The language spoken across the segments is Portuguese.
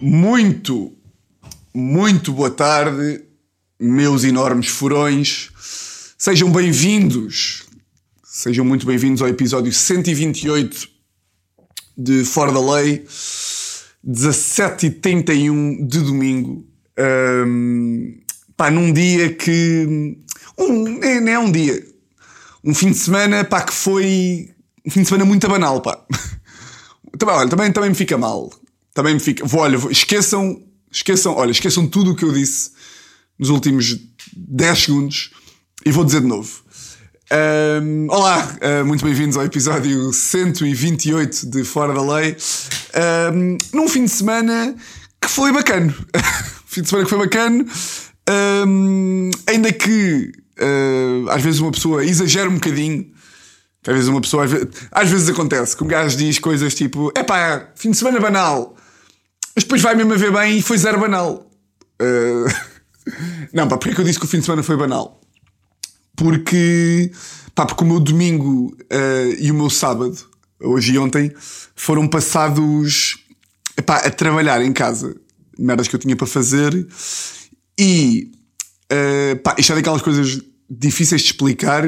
Muito, muito boa tarde, meus enormes furões. Sejam bem-vindos, sejam muito bem-vindos ao episódio 128 de Fora da Lei, 17h31 de domingo. Ahm, pá, num dia que. Um, nem é um dia. Um fim de semana, pá, que foi. Um fim de semana muito banal, pá. Também, olha, também, também me fica mal. Também me fica. Vou, olha, vou- esqueçam, esqueçam, olha, esqueçam tudo o que eu disse nos últimos 10 segundos e vou dizer de novo. Ahm, olá, ah, muito bem-vindos ao episódio 128 de Fora da Lei. Ahm, num fim de semana que foi bacana. fim de semana que foi bacana. Ahm, ainda que ah, às vezes uma pessoa exagera um bocadinho. Às vezes uma pessoa, às vezes acontece que um gajo diz coisas tipo: é pá, fim de semana banal, mas depois vai mesmo a ver bem e foi zero banal. Uh, Não, pá, porque é que eu disse que o fim de semana foi banal? Porque, pá, porque o meu domingo uh, e o meu sábado, hoje e ontem, foram passados epá, a trabalhar em casa, merdas que eu tinha para fazer e uh, pá, isto é daquelas coisas difíceis de explicar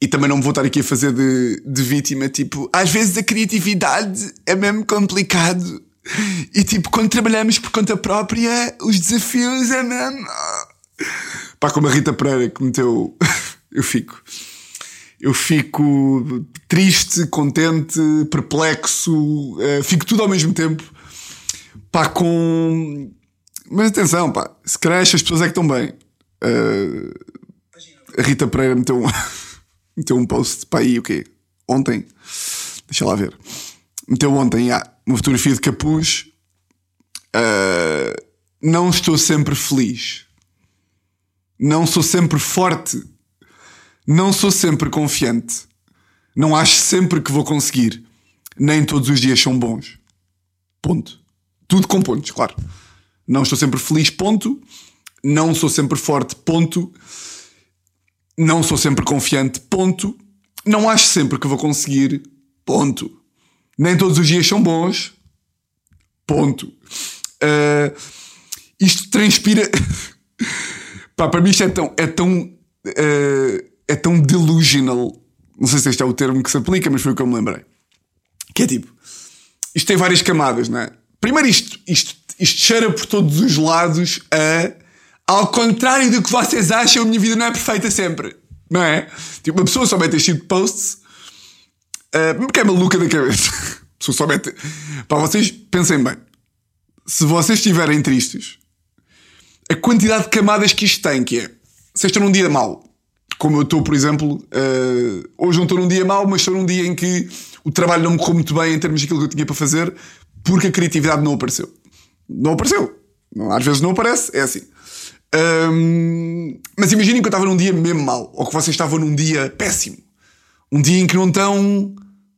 e também não me vou estar aqui a fazer de, de vítima. Tipo, às vezes a criatividade é mesmo complicado. E tipo, quando trabalhamos por conta própria, os desafios é mesmo. Pá, como a Rita Pereira que meteu. eu fico. Eu fico triste, contente, perplexo, eh, fico tudo ao mesmo tempo. Pá, com. Mas atenção, pá, se calhar estas pessoas é que estão bem. Eh, a Rita Pereira meteu um, meteu um post para aí, o quê? Ontem. Deixa lá ver. Meteu ontem, ah, uma fotografia de capuz. Ah, não estou sempre feliz. Não sou sempre forte. Não sou sempre confiante. Não acho sempre que vou conseguir. Nem todos os dias são bons. Ponto. Tudo com pontos, claro. Não estou sempre feliz, ponto. Não sou sempre forte, ponto. Não sou sempre confiante, ponto. Não acho sempre que vou conseguir, ponto. Nem todos os dias são bons, ponto. Ah, isto transpira. Pá, para mim isto é tão. É tão, ah, é tão delusional. Não sei se este é o termo que se aplica, mas foi o que eu me lembrei. Que é tipo. Isto tem várias camadas, não é? Primeiro, isto, isto, isto cheira por todos os lados a. Ao contrário do que vocês acham, a minha vida não é perfeita sempre. Não é? Tipo, uma pessoa só mete este tipo de posts uh, porque é maluca da cabeça. A pessoa só mete. Para vocês, pensem bem. Se vocês estiverem tristes, a quantidade de camadas que isto tem, que é. Se estou num dia mau, como eu estou, por exemplo, uh, hoje não estou num dia mau, mas estou num dia em que o trabalho não me correu muito bem em termos daquilo que eu tinha para fazer, porque a criatividade não apareceu. Não apareceu. Às vezes não aparece, é assim. Hum, mas imaginem que eu estava num dia mesmo mau, ou que vocês estavam num dia péssimo. Um dia em que não estão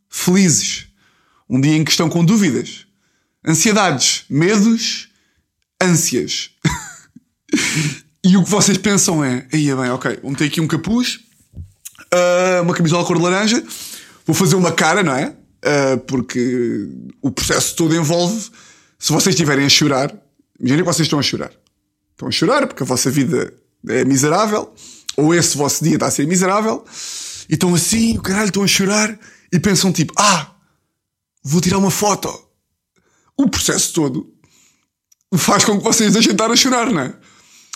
felizes. Um dia em que estão com dúvidas, ansiedades, medos, ânsias. e o que vocês pensam é: aí é bem, ok, vou meter aqui um capuz, ah, uma camisola cor de laranja, vou fazer uma cara, não é? Ah, porque o processo todo envolve. Se vocês estiverem a chorar, imaginem que vocês estão a chorar. Estão a chorar porque a vossa vida é miserável, ou esse vosso dia está a ser miserável, e estão assim, o caralho, estão a chorar e pensam tipo: ah, vou tirar uma foto. O processo todo faz com que vocês deixem de estar a chorar, não é?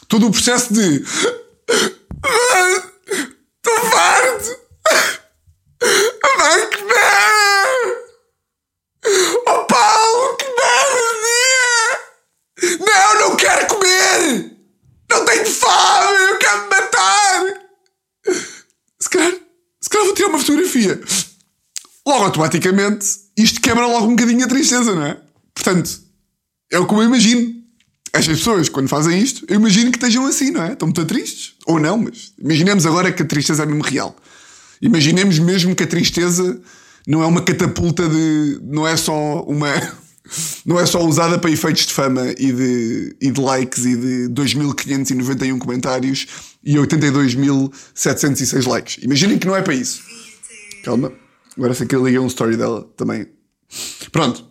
Todo o processo de. Estou farto! Ai, que merda! Oh Paulo, que merda, dia! Não, não comer! Não tenho fome, eu quero me matar! Se calhar, se calhar vou tirar uma fotografia. Logo, automaticamente, isto quebra logo um bocadinho a tristeza, não é? Portanto, é o que eu imagino. Estas pessoas, quando fazem isto, eu imagino que estejam assim, não é? Estão muito tristes. Ou não, mas imaginemos agora que a tristeza é mesmo real. Imaginemos mesmo que a tristeza não é uma catapulta de. não é só uma. Não é só usada para efeitos de fama e de, e de likes e de 2.591 comentários e 82.706 likes. Imaginem que não é para isso. Calma. Agora sei que eu liguei um story dela também. Pronto.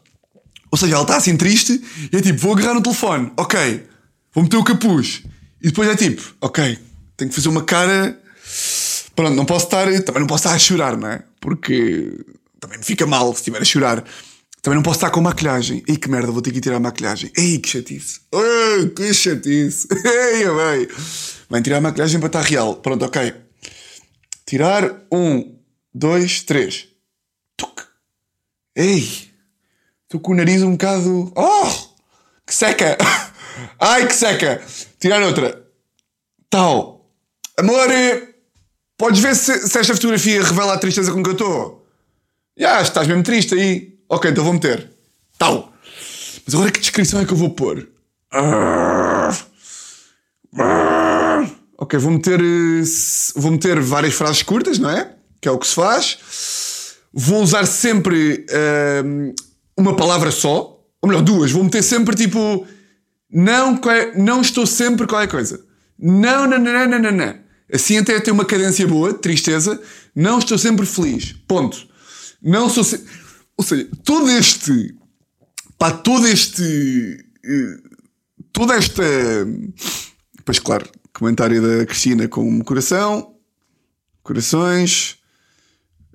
Ou seja, ela está assim triste e é tipo, vou agarrar no telefone, ok, vou meter o capuz. E depois é tipo, ok, tenho que fazer uma cara. Pronto, não posso estar. Também não posso estar a chorar, não é? Porque também me fica mal se estiver a chorar. Também não posso estar com maquilhagem. Ei, que merda, vou ter que ir tirar a maquilhagem. Ei, que chatice. Ei, que chatice. Ei, bem. Vem tirar a maquilhagem para estar real. Pronto, ok. Tirar. Um, dois, três. Tuc. Ei. Estou com o nariz um bocado. Oh! Que seca! Ai, que seca! Tirar outra. Tal. Amor, podes ver se, se esta fotografia revela a tristeza com que eu estou? Já, estás mesmo triste aí. Ok, então vou meter. Tal. Mas agora que descrição é que eu vou pôr? Ok, vou meter. Vou meter várias frases curtas, não é? Que é o que se faz. Vou usar sempre hum, uma palavra só. Ou melhor, duas. Vou meter sempre tipo. Não, não estou sempre qualquer coisa. Não, não, não, não, não, não. Assim até tem uma cadência boa, tristeza. Não estou sempre feliz. Ponto. Não sou sempre. Ou seja, todo este. Pá, todo este. Eh, toda esta. Pois claro, comentário da Cristina com um coração. Corações.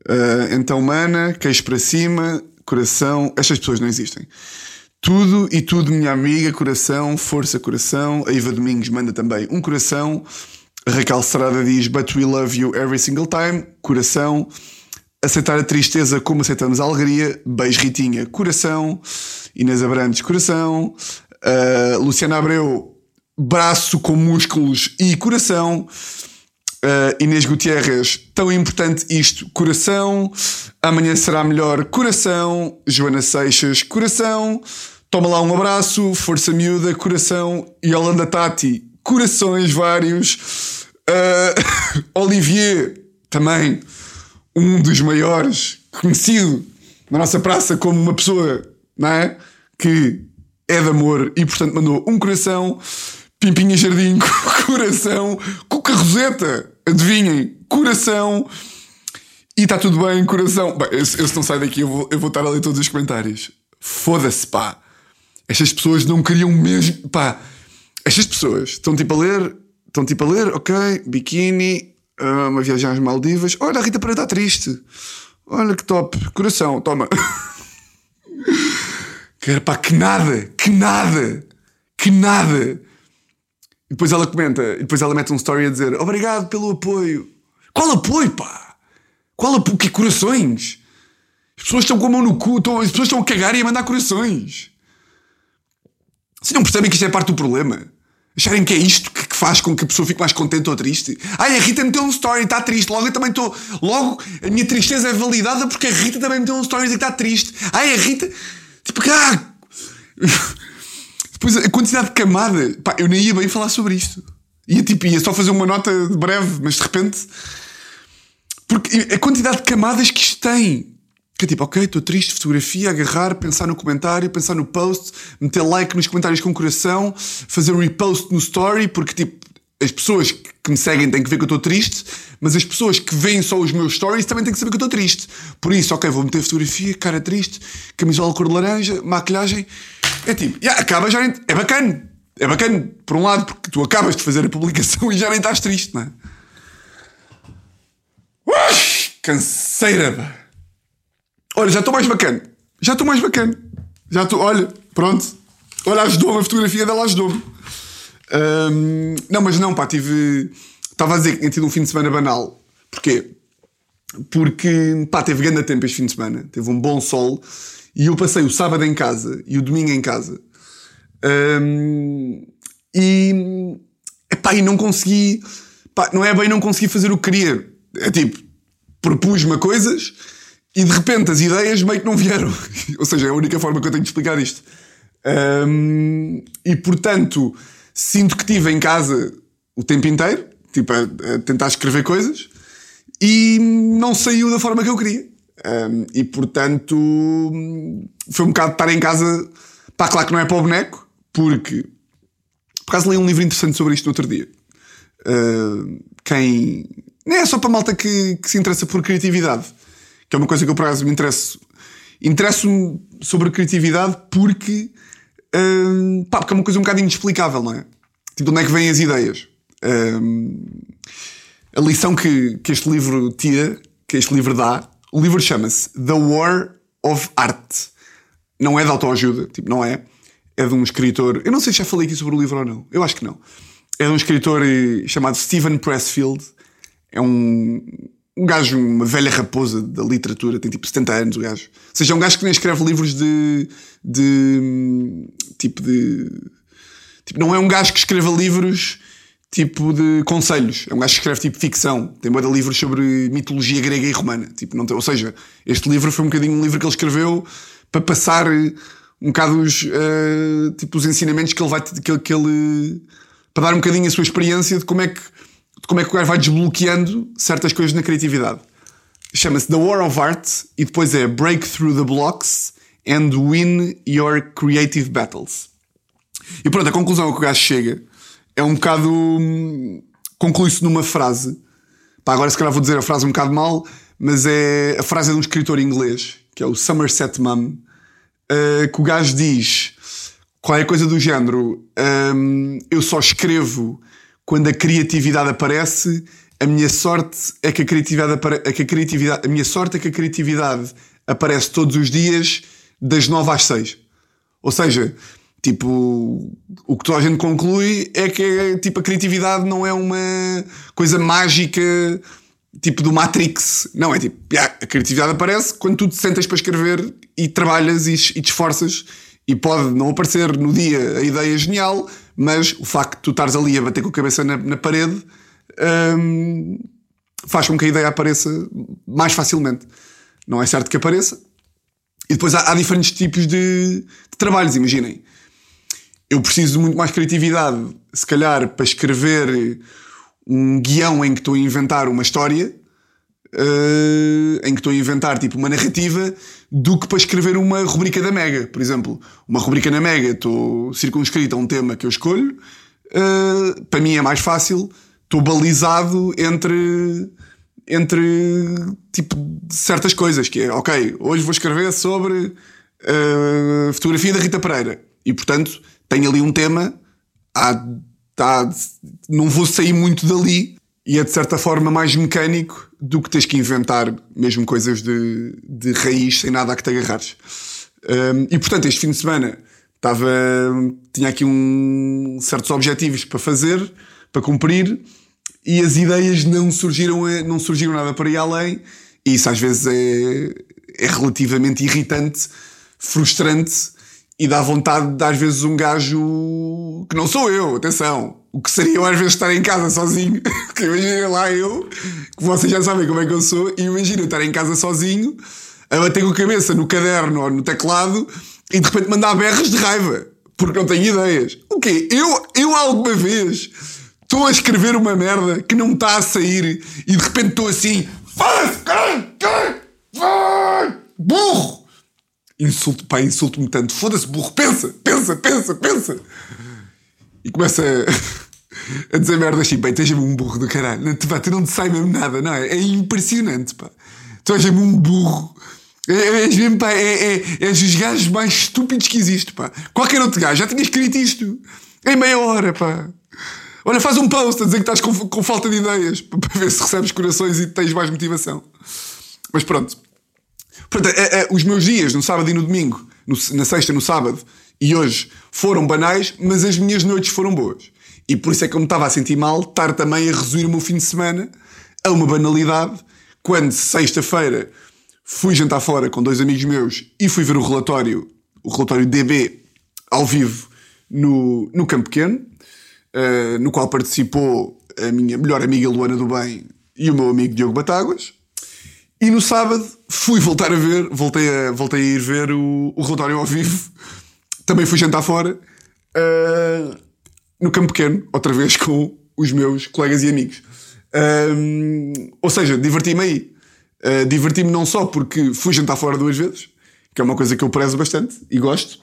Uh, então, mana, queixo para cima, coração. Estas pessoas não existem. Tudo e tudo, minha amiga, coração, força, coração. A Iva Domingos manda também um coração. A Raquel Serrada diz But we love you every single time. Coração. Aceitar a tristeza como aceitamos a alegria. Beijo, Ritinha. Coração. Inês Abrantes, coração. Uh, Luciana Abreu, braço com músculos e coração. Uh, Inês Gutierrez, tão importante isto, coração. Amanhã será melhor, coração. Joana Seixas, coração. Toma lá um abraço, força miúda, coração. Yolanda Tati, corações vários. Uh, Olivier, também um dos maiores, conhecido na nossa praça como uma pessoa, não é? Que é de amor e, portanto, mandou um coração. Pimpinha Jardim, coração. Cuca Roseta, adivinhem, coração. E está tudo bem, coração. Bem, eu, se não saio daqui, eu vou, eu vou estar a ler todos os comentários. Foda-se, pá. Estas pessoas não queriam mesmo. Pá, estas pessoas estão tipo a ler. Estão tipo a ler, ok, biquíni, uma viagem às Maldivas. Olha, a Rita Pereira está triste. Olha que top. Coração, toma. que pá, que nada, que nada, que nada. E depois ela comenta, e depois ela mete um story a dizer obrigado pelo apoio. Qual apoio, pá? Qual apoio? Que corações? As pessoas estão com a mão no cu, estão, as pessoas estão a cagar e a mandar corações. Vocês não percebem que isto é parte do problema? Acharem que é isto que, faz com que a pessoa fique mais contente ou triste? Ai, a Rita meteu um story e está triste. Logo eu também estou. Logo a minha tristeza é validada porque a Rita também meteu um story e está triste. Ai, a Rita. Tipo, ah! Depois a quantidade de camada. Pá, eu nem ia bem falar sobre isto. Ia, tipo, ia só fazer uma nota breve, mas de repente. Porque a quantidade de camadas que isto tem. Que é tipo, ok, estou triste, fotografia, agarrar, pensar no comentário, pensar no post, meter like nos comentários com coração, fazer repost no story, porque tipo, as pessoas que me seguem têm que ver que eu estou triste, mas as pessoas que veem só os meus stories também têm que saber que eu estou triste. Por isso, ok, vou meter fotografia, cara triste, camisola cor de laranja, maquilhagem. É tipo, yeah, acaba já. É bacana. É bacana, por um lado, porque tu acabas de fazer a publicação e já nem estás triste, não é? Ui, canseira, pá. Olha, já estou mais bacana. Já estou mais bacana. Já estou, olha, pronto. Olha, ajudou-me, a fotografia dela ajudou-me. Um, não, mas não, pá, tive. Estava a dizer que tinha tido um fim de semana banal. Porquê? Porque, pá, teve grande tempo este fim de semana. Teve um bom sol. E eu passei o sábado em casa e o domingo em casa. Um, e. Epá, e não consegui. Pá, não é bem não consegui fazer o que queria. É tipo, propus-me coisas e de repente as ideias meio que não vieram. Ou seja, é a única forma que eu tenho de explicar isto. Um, e portanto, sinto que estive em casa o tempo inteiro, tipo, a, a, tentar escrever coisas, e não saiu da forma que eu queria. Um, e portanto, foi um bocado estar em casa. Pá, claro que não é para o boneco, porque. Por acaso li um livro interessante sobre isto no outro dia. Uh, quem. Nem é só para malta que, que se interessa por criatividade que é uma coisa que eu por acaso me interesso interesso-me sobre criatividade porque, hum, pá, porque é uma coisa um bocado inexplicável, não é? Tipo, de onde é que vêm as ideias? Hum, a lição que, que este livro tira, que este livro dá, o livro chama-se The War of Art. Não é de autoajuda, tipo, não é. É de um escritor. Eu não sei se já falei aqui sobre o livro ou não. Eu acho que não. É de um escritor eh, chamado Stephen Pressfield. É um, um gajo, uma velha raposa da literatura, tem tipo 70 anos o gajo. Ou seja, é um gajo que nem escreve livros de. de. tipo de. Tipo, não é um gajo que escreva livros tipo de conselhos. É um gajo que escreve tipo ficção. Tem de livros sobre mitologia grega e romana. Tipo, não tem, ou seja, este livro foi um bocadinho um livro que ele escreveu para passar um bocado os, uh, tipo, os ensinamentos que ele vai que, que ele para dar um bocadinho a sua experiência de como é que como é que o gajo vai desbloqueando certas coisas na criatividade. Chama-se The War of Art e depois é Break Through the Blocks and Win Your Creative Battles. E pronto, a conclusão a que o gajo chega é um bocado. Hum, conclui-se numa frase. Pá, agora se calhar vou dizer a frase um bocado mal, mas é a frase é de um escritor inglês, que é o Somerset Maugham, uh, que o gajo diz qualquer coisa do género: um, Eu só escrevo quando a criatividade aparece. A minha sorte é que a criatividade, é que a criatividade, a minha sorte é que a criatividade aparece todos os dias das 9 às 6. Ou seja, Tipo, o que toda a gente conclui é que tipo, a criatividade não é uma coisa mágica tipo do Matrix. Não, é tipo, a criatividade aparece quando tu te sentas para escrever e trabalhas e, e te esforças. E pode não aparecer no dia a ideia genial, mas o facto de tu estares ali a bater com a cabeça na, na parede hum, faz com que a ideia apareça mais facilmente. Não é certo que apareça. E depois há, há diferentes tipos de, de trabalhos, imaginem eu preciso de muito mais criatividade, se calhar, para escrever um guião em que estou a inventar uma história, uh, em que estou a inventar tipo uma narrativa, do que para escrever uma rubrica da Mega, por exemplo. Uma rubrica na Mega, estou circunscrito a um tema que eu escolho, uh, para mim é mais fácil, estou balizado entre entre tipo certas coisas que é ok hoje vou escrever sobre uh, fotografia da Rita Pereira e portanto tenho ali um tema, há, há, não vou sair muito dali e é de certa forma mais mecânico do que tens que inventar mesmo coisas de, de raiz sem nada a que te agarrares. Um, e portanto, este fim de semana estava, tinha aqui um, certos objetivos para fazer, para cumprir, e as ideias não surgiram, não surgiram nada para ir além, e isso às vezes é, é relativamente irritante, frustrante e dá vontade de às vezes um gajo que não sou eu, atenção. O que seria eu às vezes estar em casa sozinho. que imagina lá eu, que vocês já sabem como é que eu sou, e imagina estar em casa sozinho, a bater com a cabeça no caderno ou no teclado e de repente mandar berras de raiva. Porque não tenho ideias. O quê? Eu, eu alguma vez estou a escrever uma merda que não está a sair e de repente estou assim. Burro! Insulto, pá, insulto-me tanto. Foda-se, burro, pensa, pensa, pensa, pensa. E começa a, dizer merdas assim, bem, tens um burro do caralho. Não, pá, tu não te sai mesmo nada, não é? É impressionante, pá. Tu és mesmo um burro. É, é, és mesmo, pá, é, é, és os gajos mais estúpidos que existe, pá. Qualquer outro gajo já tinha escrito isto em meia hora, pá. Olha, faz um post a dizer que estás com, com falta de ideias para ver se recebes corações e tens mais motivação. Mas pronto. Portanto, é, é, os meus dias no sábado e no domingo, no, na sexta e no sábado e hoje foram banais, mas as minhas noites foram boas. E por isso é que eu me estava a sentir mal estar também a resumir o meu fim de semana a uma banalidade, quando sexta-feira fui jantar fora com dois amigos meus e fui ver o relatório, o relatório DB ao vivo no, no Campo Pequeno, uh, no qual participou a minha melhor amiga Luana do Bem e o meu amigo Diogo Batáguas. E no sábado fui voltar a ver, voltei a, voltei a ir ver o, o relatório ao vivo. Também fui jantar fora, uh, no Campo Pequeno, outra vez com os meus colegas e amigos. Uh, ou seja, diverti-me aí. Uh, diverti-me não só porque fui jantar fora duas vezes, que é uma coisa que eu prezo bastante e gosto.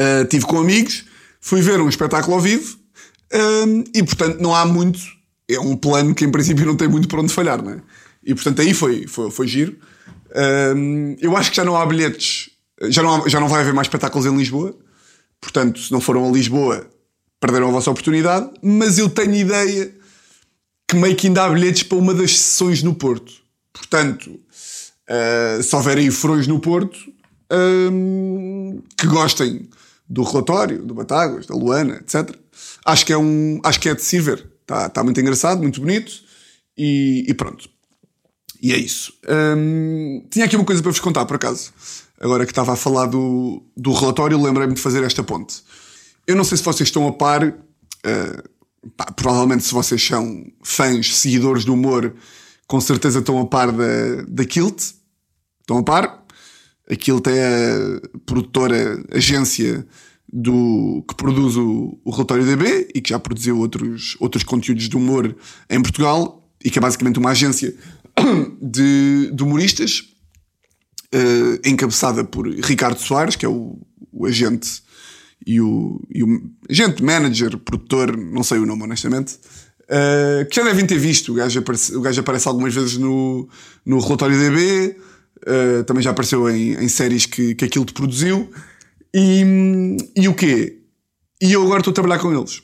Uh, tive com amigos, fui ver um espetáculo ao vivo e, portanto, não há muito. É um plano que, em princípio, não tem muito para onde falhar, não é? E portanto aí foi, foi, foi giro. Um, eu acho que já não há bilhetes, já não, há- já não vai haver mais espetáculos em Lisboa. Portanto, se não foram a Lisboa, perderam a vossa oportunidade. Mas eu tenho ideia que meio que ainda há bilhetes para uma das sessões no Porto. Portanto, uh, se houver aí furões no Porto, um, que gostem do relatório, do Batáguas, da Luana, etc. Acho que é, um, acho que é de se ver. Está tá muito engraçado, muito bonito e, e pronto. E é isso. Hum, tinha aqui uma coisa para vos contar, por acaso. Agora que estava a falar do, do relatório, lembrei-me de fazer esta ponte. Eu não sei se vocês estão a par, eh, pá, provavelmente se vocês são fãs, seguidores do humor, com certeza estão a par da, da Kilt. Estão a par? A Kilt é a produtora, agência do, que produz o, o relatório DB e que já produziu outros, outros conteúdos de humor em Portugal e que é basicamente uma agência de, de humoristas eh, encabeçada por Ricardo Soares, que é o, o agente e o, e o agente, manager, produtor, não sei o nome honestamente, eh, que já devem ter visto. O gajo aparece, o gajo aparece algumas vezes no, no relatório DB, eh, também já apareceu em, em séries que, que aquilo te produziu. E, e o quê? E eu agora estou a trabalhar com eles.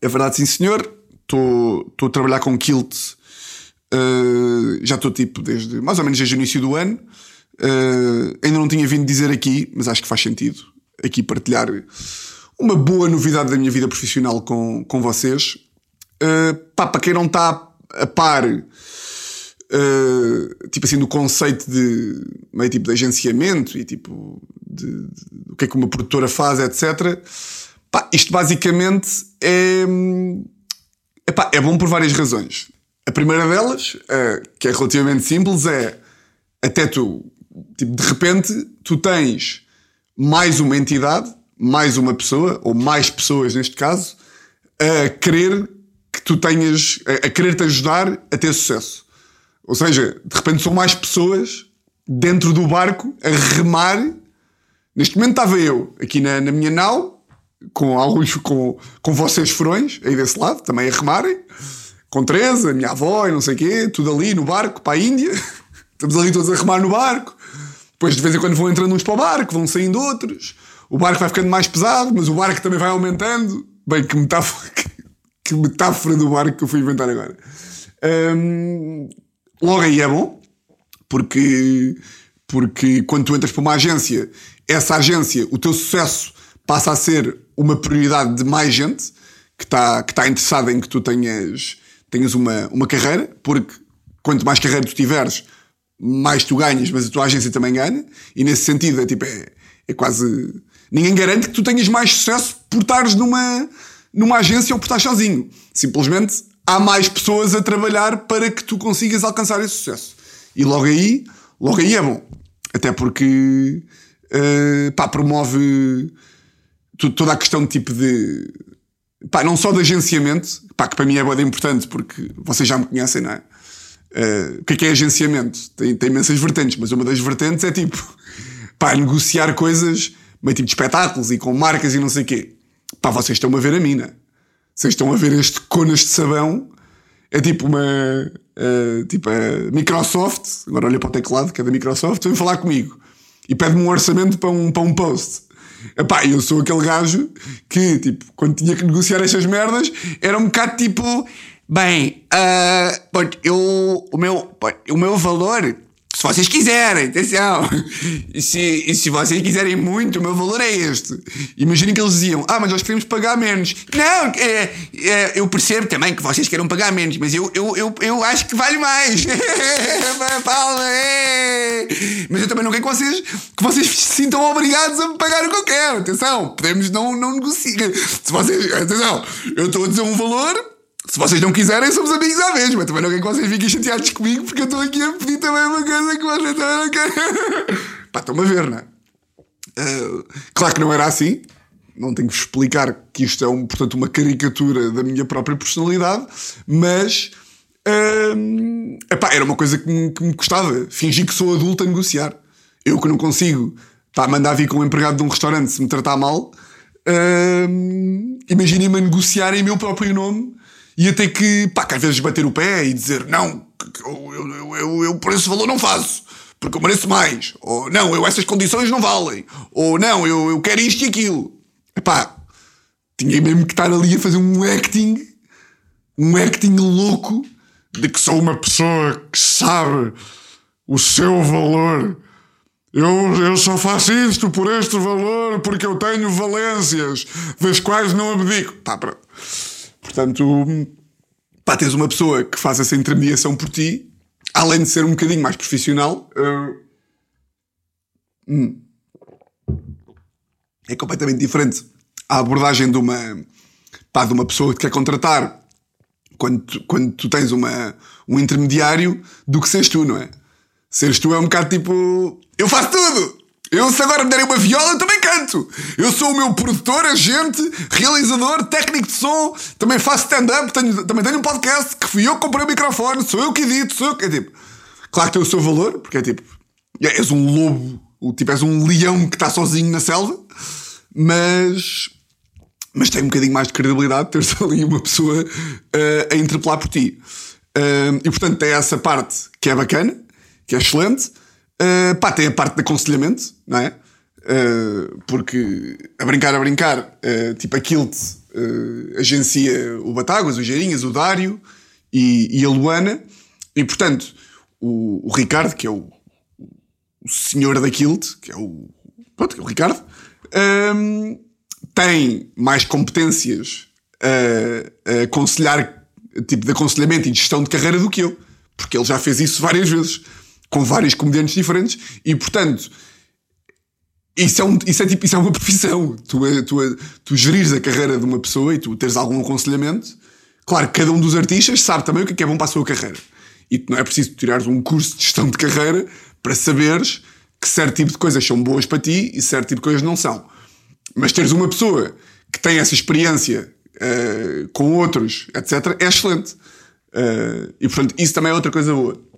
É verdade, sim senhor. Estou estou a trabalhar com Kilt. Uh, já estou tipo desde mais ou menos desde o início do ano. Uh, ainda não tinha vindo dizer aqui, mas acho que faz sentido aqui partilhar uma boa novidade da minha vida profissional com, com vocês. Uh, pá, para quem não está a par, uh, tipo assim, do conceito de meio tipo de agenciamento e tipo de, de, o que é que uma produtora faz, etc. Pá, isto basicamente é, epá, é bom por várias razões. A primeira delas, uh, que é relativamente simples, é até tu, tipo, de repente, tu tens mais uma entidade, mais uma pessoa, ou mais pessoas neste caso, a querer que tu tenhas, a, querer te ajudar a ter sucesso. Ou seja, de repente são mais pessoas dentro do barco a remar. Neste momento estava eu aqui na, na minha nau, com alguns, com, com vocês furões aí desse lado, também a remarem com Teresa, a minha avó e não sei o quê, tudo ali no barco para a Índia. Estamos ali todos a remar no barco. Depois de vez em quando vão entrando uns para o barco, vão saindo outros. O barco vai ficando mais pesado, mas o barco também vai aumentando. Bem, que metáfora, que metáfora do barco que eu fui inventar agora. Hum, logo aí é bom, porque, porque quando tu entras para uma agência, essa agência, o teu sucesso passa a ser uma prioridade de mais gente que está que tá interessada em que tu tenhas tenhas uma, uma carreira, porque quanto mais carreira tu tiveres, mais tu ganhas, mas a tua agência também ganha, e nesse sentido é tipo, é, é quase. Ninguém garante que tu tenhas mais sucesso por estares numa, numa agência ou por estares sozinho. Simplesmente há mais pessoas a trabalhar para que tu consigas alcançar esse sucesso. E logo aí, logo aí é bom. Até porque uh, pá, promove toda a questão de tipo de pá, não só de agenciamento, pá, que para mim é bem importante porque vocês já me conhecem, não é? Uh, o que é que é agenciamento? Tem, tem imensas vertentes, mas uma das vertentes é tipo, pá, negociar coisas, meio tipo de espetáculos e com marcas e não sei o quê. Pá, vocês estão a ver a mina. Vocês estão a ver este conas de sabão. É tipo uma. Uh, tipo a Microsoft, agora olha para o teclado, que é da Microsoft, vem falar comigo e pede-me um orçamento para um, para um post. Epá, eu sou aquele gajo que, tipo, quando tinha que negociar estas merdas, era um bocado tipo. Bem, uh, eu, o, meu, o meu valor, se vocês quiserem, atenção, e se, e se vocês quiserem muito, o meu valor é este. Imaginem que eles diziam: Ah, mas nós queremos pagar menos. Não, é, é, eu percebo também que vocês queiram pagar menos, mas eu, eu, eu, eu acho que vale mais. Palma, é. Mas eu também não quero que vocês, que vocês se sintam obrigados a me pagar o que eu quero. Atenção, podemos não, não negociar. Se vocês, atenção, eu estou a dizer um valor. Se vocês não quiserem, somos amigos à mesma. Também não quero que vocês fiquem chateados comigo porque eu estou aqui a pedir também uma coisa que vocês também não querem. Pá, estão-me a ver, não é? Uh, claro que não era assim. Não tenho que explicar que isto é, um, portanto, uma caricatura da minha própria personalidade, mas uh, epá, era uma coisa que me, que me custava. Fingir que sou adulto a negociar. Eu que não consigo pá, mandar vir com um empregado de um restaurante se me tratar mal, uh, imaginem-me a negociar em meu próprio nome ia ter que, pá, que às vezes bater o pé e dizer não, eu, eu, eu, eu por esse valor não faço. porque eu mereço mais. Ou não, eu essas condições não valem. Ou não, eu, eu quero isto e aquilo. Epá, tinha mesmo que estar ali a fazer um acting, um acting louco de que sou uma pessoa que sabe o seu valor. Eu, eu só faço isto por este valor, porque eu tenho valências, das quais não abdico. Pá, pronto. Portanto, pá, tens uma pessoa que faz essa intermediação por ti, além de ser um bocadinho mais profissional, uh, é completamente diferente a abordagem de uma, pá, de uma pessoa que quer contratar quando tu, quando tu tens uma, um intermediário do que seres tu, não é? Seres tu é um bocado tipo. Eu faço tudo! Eu, se agora me derem uma viola, eu também canto. Eu sou o meu produtor, agente, realizador, técnico de som, também faço stand-up, também tenho um podcast que fui eu que comprei o microfone, sou eu que edito, sou eu que. É tipo. Claro que tem o seu valor, porque é tipo. é- És um lobo, tipo, és um leão que está sozinho na selva, mas. Mas tem um bocadinho mais de credibilidade teres ali uma pessoa eh, a interpelar por ti. Eh, e portanto tem essa parte que é bacana, que é excelente. Uh, pá, tem a parte de aconselhamento, não é? Uh, porque a brincar, a brincar, uh, tipo a Kilt agencia o Batáguas, o Geirinhas, o Dário e, e a Luana, e portanto o, o Ricardo, que é o, o senhor da Kilt, que é o, pronto, é o Ricardo, um, tem mais competências a, a aconselhar, tipo de aconselhamento e de gestão de carreira do que eu, porque ele já fez isso várias vezes com vários comediantes diferentes e, portanto, isso é, um, isso é, tipo, isso é uma profissão. Tu, tu, tu gerires a carreira de uma pessoa e tu teres algum aconselhamento. Claro cada um dos artistas sabe também o que é, que é bom para a sua carreira. E não é preciso tirares um curso de gestão de carreira para saberes que certo tipo de coisas são boas para ti e certo tipo de coisas não são. Mas teres uma pessoa que tem essa experiência uh, com outros, etc., é excelente. Uh, e portanto, isso também é outra coisa boa.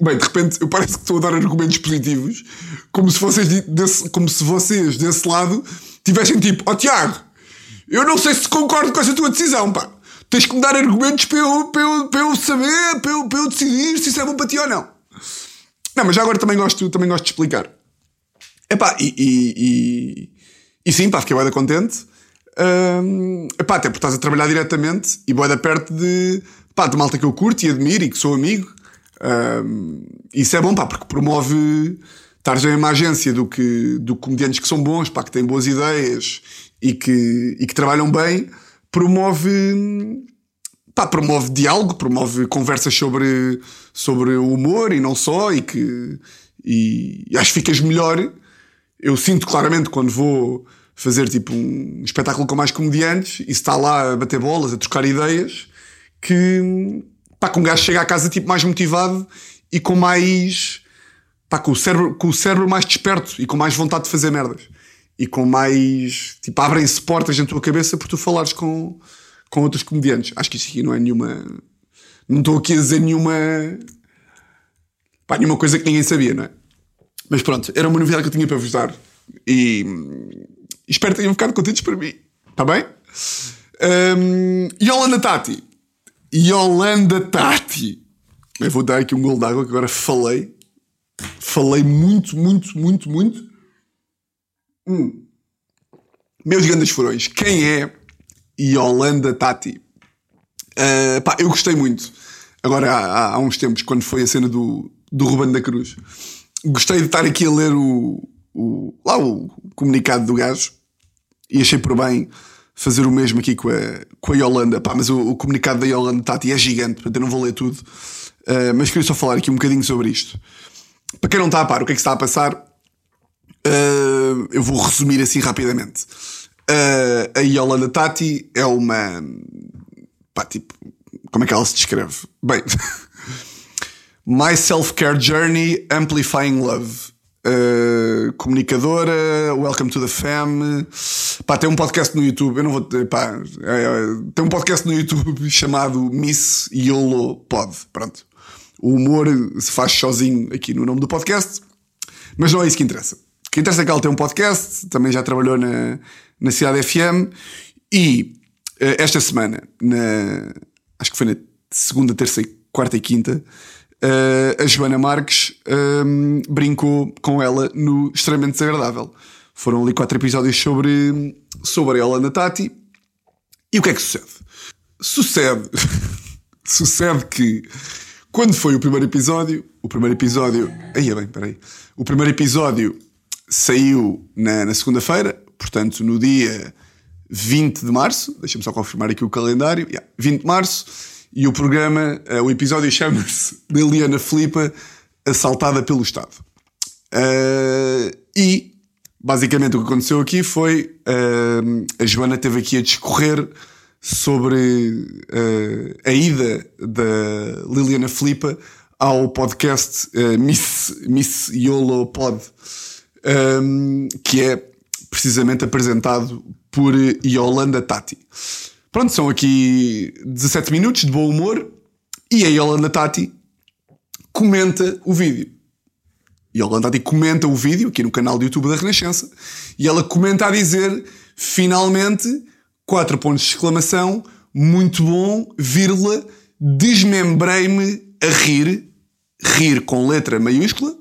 Bem, de repente eu parece que estou a dar argumentos positivos, como se vocês desse, como se vocês desse lado tivessem tipo, ó oh, Tiago, eu não sei se concordo com essa tua decisão, pá. Tens que me dar argumentos para eu, para eu, para eu saber, para eu, para eu decidir se isso é bom para ti ou não. Não, mas já agora também gosto, também gosto de explicar. Epá, e, e, e, e sim, pá, fiquei boeda contente. Um, epá, até porque estás a trabalhar diretamente e boeda perto de, pá, de malta que eu curto e admiro e que sou amigo. Um, isso é bom, pá, porque promove estares em uma agência do que, do comediantes que são bons, pá, que têm boas ideias e que, e que trabalham bem, promove, pá, promove diálogo, promove conversas sobre, sobre o humor e não só, e que e, e acho que ficas melhor. Eu sinto claramente quando vou fazer tipo um espetáculo com mais comediantes e está lá a bater bolas, a trocar ideias, que pá, que um gajo chega à casa tipo mais motivado e com mais pá, com o cérebro, com o cérebro mais desperto e com mais vontade de fazer merdas. E com mais tipo, abrem-se portas na tua cabeça por tu falares com, com outros comediantes. Acho que isso aqui não é nenhuma. Não estou aqui a dizer nenhuma. Pá, nenhuma coisa que ninguém sabia, não é? Mas pronto, era uma novidade que eu tinha para vos dar. E, e espero que tenham ficado contentes para mim. Está bem? Um, Yolanda Tati. Yolanda Tati. Eu vou dar aqui um gol d'água que agora falei. Falei muito, muito, muito, muito. Hum. Meus grandes furões. Quem é Yolanda Tati? Uh, pá, eu gostei muito. Agora, há, há, uns tempos, quando foi a cena do, do Ruben da Cruz, gostei de estar aqui a ler o, o, lá o comunicado do gajo e achei por bem fazer o mesmo aqui com a, com a Yolanda. Pá, mas o, o comunicado da Yolanda Tati é gigante, portanto eu não vou ler tudo. Uh, mas queria só falar aqui um bocadinho sobre isto. Para quem não está a par, o que é que está a passar? Uh, eu vou resumir assim rapidamente. Uh, a Yolanda Tati é uma. Pá, tipo. Como é que ela se descreve? Bem. My Self-Care Journey Amplifying Love. Uh, comunicadora, Welcome to the Fam. Pá, tem um podcast no YouTube. Eu não vou. Pá, é, é, tem um podcast no YouTube chamado Miss YOLO Pod. Pronto. O humor se faz sozinho aqui no nome do podcast, mas não é isso que interessa. O que interessa é que ela tem um podcast, também já trabalhou na, na Cidade FM e uh, esta semana, na, acho que foi na segunda, terça, quarta e quinta, uh, a Joana Marques um, brincou com ela no Extremamente Desagradável. Foram ali quatro episódios sobre, sobre a Yolanda Tati. E o que é que sucede? Sucede, sucede que quando foi o primeiro episódio, o primeiro episódio. Aí é bem, peraí. O primeiro episódio saiu na, na segunda-feira, portanto, no dia 20 de março. Deixa-me só confirmar aqui o calendário. Yeah, 20 de março. E o programa, uh, o episódio chama-se Liliana Filipa Assaltada pelo Estado. Uh, e, basicamente, o que aconteceu aqui foi uh, a Joana teve aqui a discorrer sobre a ida da Liliana Filipa ao podcast Miss, Miss YOLO Pod, um, que é precisamente apresentado por Yolanda Tati. Pronto, são aqui 17 minutos de bom humor e a Yolanda Tati comenta o vídeo. Yolanda Tati comenta o vídeo aqui no canal do YouTube da Renascença e ela comenta a dizer finalmente, quatro pontos de exclamação, muito bom, vírgula, desmembrei-me a rir, rir com letra maiúscula,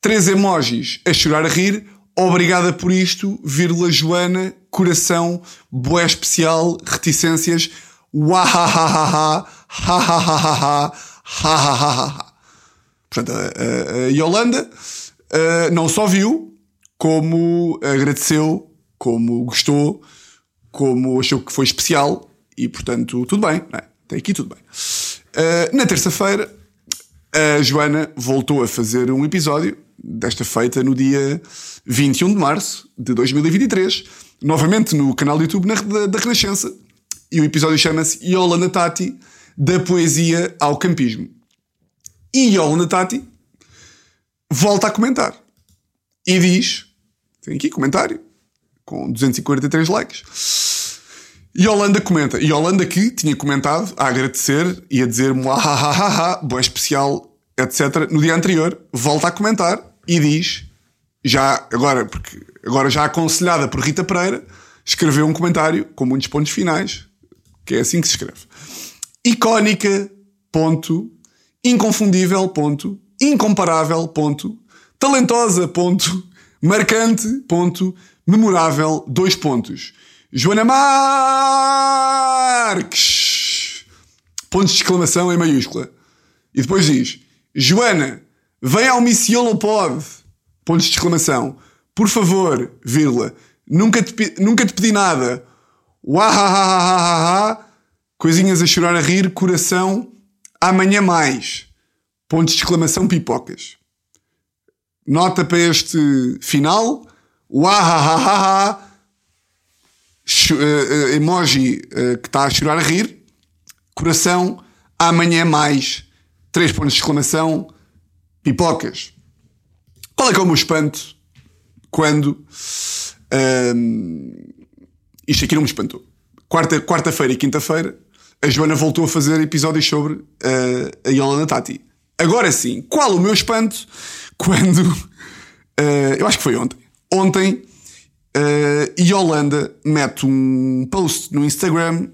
três emojis a chorar a rir, Obrigada por isto, vírgula Joana, coração, boé especial, reticências, wahahaha, hahaha, hahaha. Portanto, a, a, a Yolanda uh, não só viu, como agradeceu, como gostou, como achou que foi especial e, portanto, tudo bem, não é? Tem aqui tudo bem. Uh, na terça-feira, a Joana voltou a fazer um episódio desta feita no dia 21 de março de 2023, novamente no canal do YouTube da, da Renascença. E o episódio chama-se Yolanda Tati, da poesia ao campismo. E Yolanda Tati volta a comentar. E diz: tem aqui comentário, com 243 likes. E Holanda comenta. E Holanda que tinha comentado a agradecer e a dizer-me boa especial, etc. No dia anterior, volta a comentar e diz, já agora, porque agora já aconselhada por Rita Pereira, escreveu um comentário com muitos pontos finais, que é assim que se escreve. Icónica, ponto, inconfundível, ponto, incomparável, ponto, talentosa, ponto, marcante, ponto, memorável, dois pontos. Joana Marques! Pontos de exclamação em maiúscula. E depois diz: Joana, Vem ao Missiolo Pod! Pontos de exclamação. Por favor, vírgula. Nunca te, nunca te pedi nada. Uahahahaha. Coisinhas a chorar a rir, coração. Amanhã mais. Pontos de exclamação pipocas. Nota para este final. Uahahaha. Uh, uh, emoji uh, que está a chorar a rir. Coração. Amanhã mais. Três pontos de exclamação pipocas. Qual é que é o meu espanto quando. Um, isto aqui não me espantou. Quarta, quarta-feira e quinta-feira, a Joana voltou a fazer episódios sobre uh, a Yolanda Tati. Agora sim, qual o meu espanto quando. Uh, eu acho que foi ontem. Ontem, uh, Yolanda mete um post no Instagram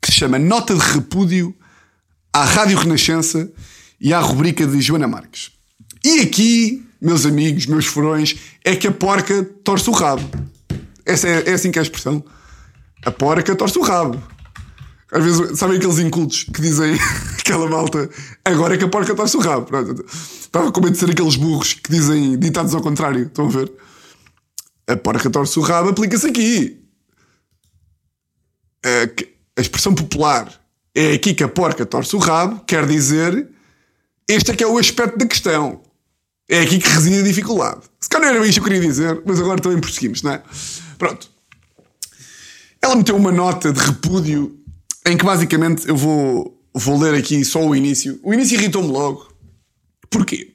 que se chama Nota de Repúdio à Rádio Renascença e à rubrica de Joana Marques. E aqui, meus amigos, meus furões, é que a porca torce o rabo. Essa é, é assim que é a expressão. A porca torce o rabo. Às vezes, sabem aqueles incultos que dizem aquela malta, agora é que a porca torce o rabo. Estava com medo de ser aqueles burros que dizem ditados ao contrário. Estão a ver? A porca torce o rabo aplica-se aqui. A, a expressão popular é aqui que a porca torce o rabo, quer dizer, este é que é o aspecto da questão. É aqui que reside a dificuldade. Se calhar não era isto que eu queria dizer, mas agora também prosseguimos, não é? Pronto. Ela meteu uma nota de repúdio em que basicamente eu vou, vou ler aqui só o início. O início irritou-me logo. Porquê?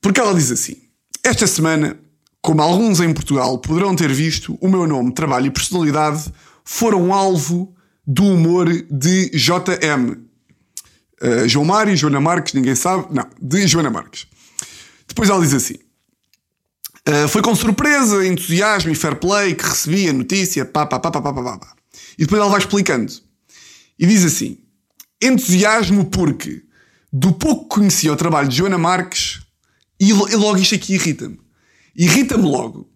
Porque ela diz assim: Esta semana, como alguns em Portugal poderão ter visto, o meu nome, trabalho e personalidade foram alvo do humor de JM. Uh, João Mário, Joana Marques, ninguém sabe. Não, de Joana Marques. Depois ela diz assim: uh, Foi com surpresa, entusiasmo e fair play que recebi a notícia, pá, pá, pá, pá, pá, pá, pá. E depois ela vai explicando. E diz assim: Entusiasmo porque Do pouco que conhecia o trabalho de Joana Marques, e e logo isto aqui irrita-me. Irrita-me logo.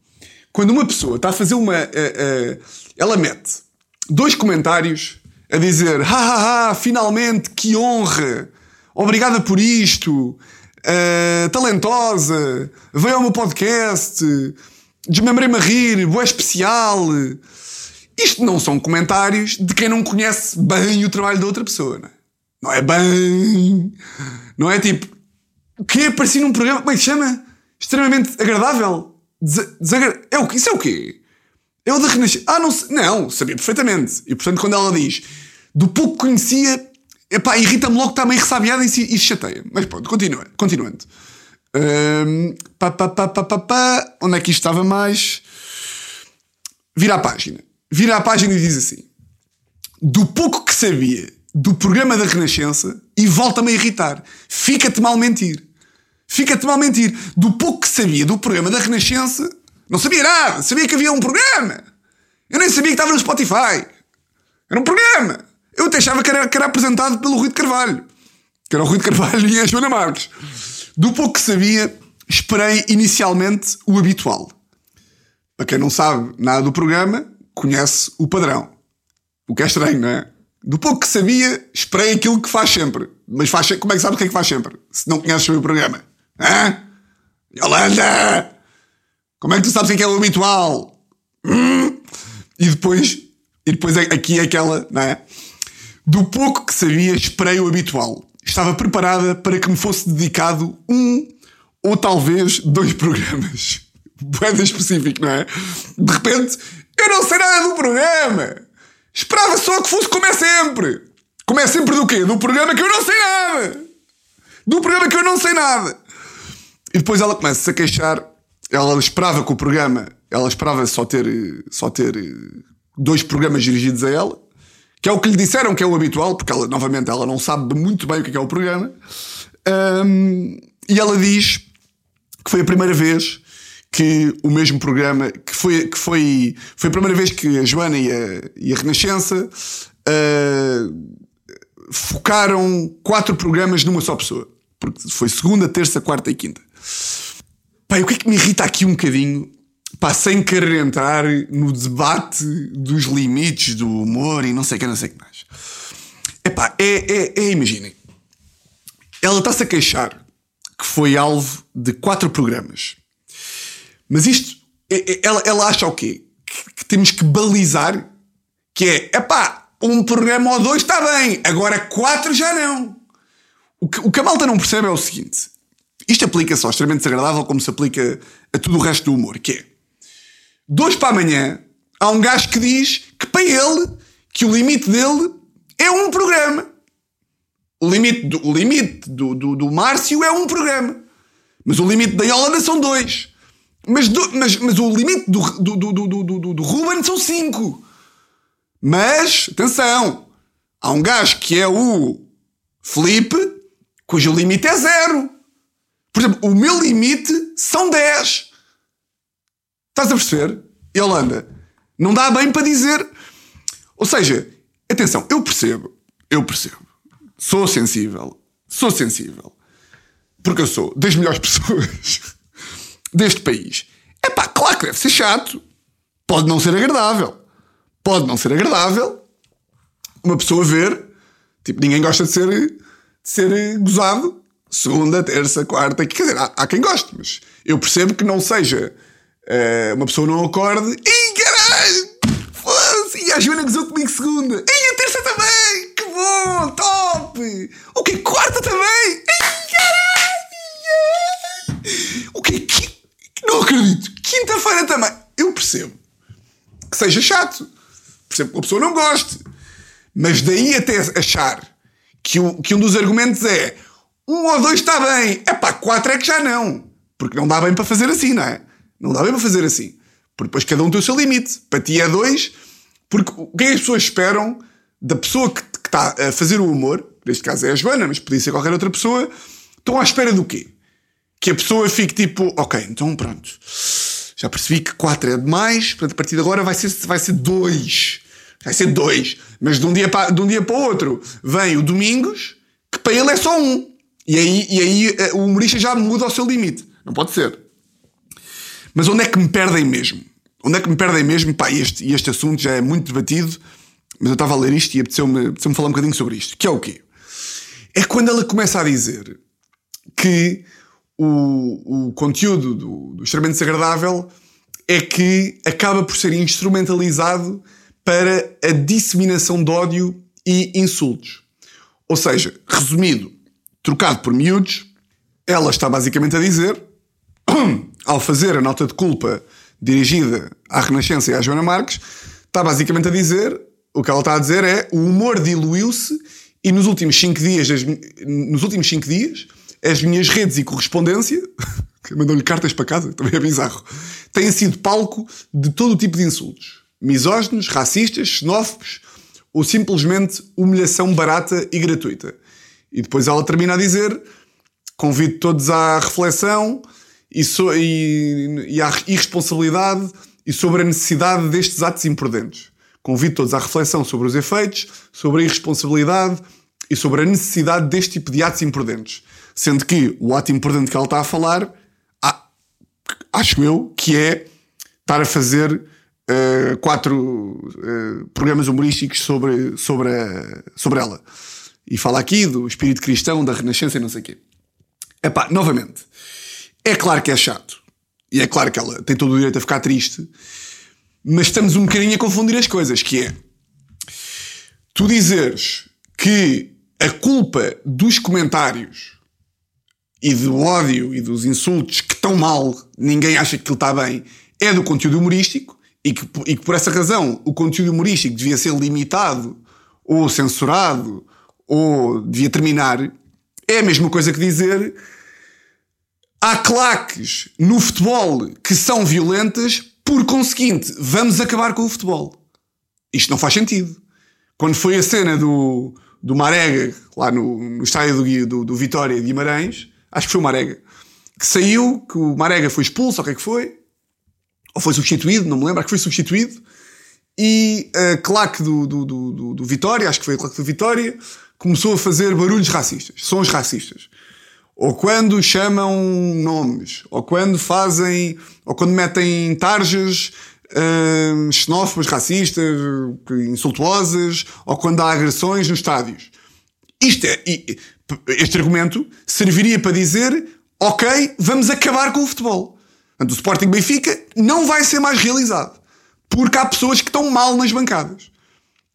Quando uma pessoa está a fazer uma. eh, eh, ela mete dois comentários a dizer: ha ha ha, finalmente, que honra, obrigada por isto, eh, talentosa, veio ao meu podcast, desmembrei-me a rir, boa especial. Isto não são comentários de quem não conhece bem o trabalho da outra pessoa, não é? Não é bem. Não é tipo. O que apareci num programa. Como é que chama? Extremamente agradável. Desa- desagra- É o que? Isso é o quê? É o da Renascença. Ah, não, não, sabia perfeitamente. E portanto, quando ela diz do pouco que conhecia, epá, irrita-me logo que está meio ressabiada e se, e se chateia. Mas pronto, continua, continuando. Hum, pá, pá, pá, pá, pá, pá. Onde é que isto estava mais? Vira a página. Vira a página e diz assim: Do pouco que sabia do programa da Renascença e volta-me a irritar. Fica-te mal mentir. Fica-te mal mentir. Do pouco que sabia do programa da Renascença, não sabia nada. Sabia que havia um programa. Eu nem sabia que estava no Spotify. Era um programa. Eu até achava que era, que era apresentado pelo Rui de Carvalho. Que era o Rui de Carvalho e a Joana Marques. Do pouco que sabia, esperei inicialmente o habitual. Para quem não sabe nada do programa, conhece o padrão. O que é estranho, não é? Do pouco que sabia, esperei aquilo que faz sempre. Mas faz, como é que sabes o que é que faz sempre? Se não conheces o programa. Hã? Yolanda! Como é que tu sabes o que é o habitual? Hum? E depois, e depois é- aqui é aquela, não é? Do pouco que sabia, esperei o habitual. Estava preparada para que me fosse dedicado um ou talvez dois programas. Boeda específico, não é? De repente, eu não sei nada do programa. Esperava só que fosse como é sempre. Como é sempre do quê? Do programa que eu não sei nada. Do programa que eu não sei nada. E depois ela começa-se a queixar. Ela esperava que o programa, ela esperava só ter, só ter eh, dois programas dirigidos a ela, que é o que lhe disseram que é o habitual, porque ela, novamente, ela não sabe muito bem o que é, que é o programa. Ahm, e ela diz que foi a primeira vez que o mesmo programa, que foi, que foi, foi a primeira vez que a Joana e a, e a Renascença ah, focaram quatro programas numa só pessoa. Porque foi segunda, terça, quarta e quinta. E o que é que me irrita aqui um bocadinho? Pá, sem querer entrar no debate dos limites do humor e não sei o que, não sei o que mais. Epá, é, é, é imaginem. Ela está-se a queixar que foi alvo de quatro programas. Mas isto, é- é- ela, ela acha o quê? Que, que temos que balizar? Que é, epá, um programa ou dois está bem, agora quatro já não. O que, o que a malta não percebe é o seguinte: isto aplica-se ao extremamente desagradável, como se aplica a tudo o resto do humor, que é dois para amanhã, há um gajo que diz que para ele, que o limite dele é um programa. O limite do, o limite do, do, do Márcio é um programa. Mas o limite da Yolanda são dois. Mas, do- mas, mas o limite do, do, do, do, do, do, do Ruben são cinco. Mas, atenção, há um gajo que é o Felipe, cujo limite é zero. Por exemplo, o meu limite são 10. Estás a perceber? Yolanda, não dá bem para dizer. Ou seja, atenção, eu percebo, eu percebo. Sou sensível, sou sensível. Porque eu sou das melhores pessoas deste país. É pá, claro que deve ser chato. Pode não ser agradável. Pode não ser agradável uma pessoa ver. Tipo, ninguém gosta de ser, de ser gozado. Segunda, terça, quarta. Quer dizer, há, há quem goste, mas eu percebo que não seja eh, uma pessoa não acorde. Ih, caralho! Foda-se! E a Joana gozou comigo segunda. E a terça também! Que bom! Top! O que? Quarta também! Ih, caralho! O que? Não acredito! Quinta-feira também! Eu percebo que seja chato. Percebo que a pessoa não goste. Mas daí até achar que, o- que um dos argumentos é um ou dois está bem, é pá, quatro é que já não. Porque não dá bem para fazer assim, não é? Não dá bem para fazer assim. Porque depois cada um tem o seu limite. Para ti é dois, porque o que é que as pessoas esperam da pessoa que, está a fazer o humor, neste caso é a Joana, mas podia ser qualquer outra pessoa, estão à espera do quê? Que a pessoa fique tipo, ok, então pronto. Já percebi que 4 é demais, portanto, a partir de agora vai ser 2. Vai ser dois. Vai ser dois. Mas de um, dia para, de um dia para o outro vem o Domingos, que para ele é só um. E aí, e aí eh, o humorista já muda ao seu limite. Não pode ser. Mas onde é que me perdem mesmo? Onde é que me perdem mesmo? Pá, este, este assunto já é muito debatido, mas eu estava a ler isto e apeteceu-me apeteceu falar um bocadinho sobre isto. Que é o quê? É quando ela começa a dizer que o, o conteúdo do, do extremamente desagradável é que acaba por ser instrumentalizado para a disseminação de ódio e insultos. Ou seja, resumido, trocado por miúdos, ela está basicamente a dizer, ao fazer a nota de culpa dirigida à Renascença e à Joana Marques, está basicamente a dizer, o que ela está a dizer é, o humor diluiu-se e nos últimos cinco dias, as, nos últimos cinco dias, as minhas redes e correspondência, mandam-lhe cartas para casa, também é bizarro, têm sido palco de todo o tipo de insultos. Misóginos, racistas, xenófobos ou simplesmente humilhação barata e gratuita. E depois ela termina a dizer: convido todos à reflexão e, so, e, e à irresponsabilidade e sobre a necessidade destes atos imprudentes. Convido todos à reflexão sobre os efeitos, sobre a irresponsabilidade e sobre a necessidade deste tipo de atos imprudentes. Sendo que o ato imprudente que ela está a falar, acho eu, que é estar a fazer uh, quatro uh, programas humorísticos sobre, sobre, a, sobre ela. E fala aqui do espírito cristão, da renascença e não sei o quê. Epá, novamente, é claro que é chato. E é claro que ela tem todo o direito a ficar triste mas estamos um bocadinho a confundir as coisas, que é tu dizeres que a culpa dos comentários e do ódio e dos insultos que estão mal, ninguém acha que aquilo está bem, é do conteúdo humorístico e que, e que por essa razão o conteúdo humorístico devia ser limitado ou censurado ou devia terminar, é a mesma coisa que dizer há claques no futebol que são violentas por conseguinte, vamos acabar com o futebol. Isto não faz sentido. Quando foi a cena do, do Marega, lá no, no estádio do, do, do Vitória de Guimarães, acho que foi o Marega, que saiu, que o Marega foi expulso, ou o que é que foi? Ou foi substituído, não me lembro, acho que foi substituído. E a claque do, do, do, do Vitória, acho que foi a claque do Vitória, começou a fazer barulhos racistas, sons racistas ou quando chamam nomes, ou quando fazem, ou quando metem tarjas uh, xenófobas, racistas, insultuosas, ou quando há agressões nos estádios. Isto é, este argumento serviria para dizer, ok, vamos acabar com o futebol. O Sporting Benfica não vai ser mais realizado. Porque há pessoas que estão mal nas bancadas.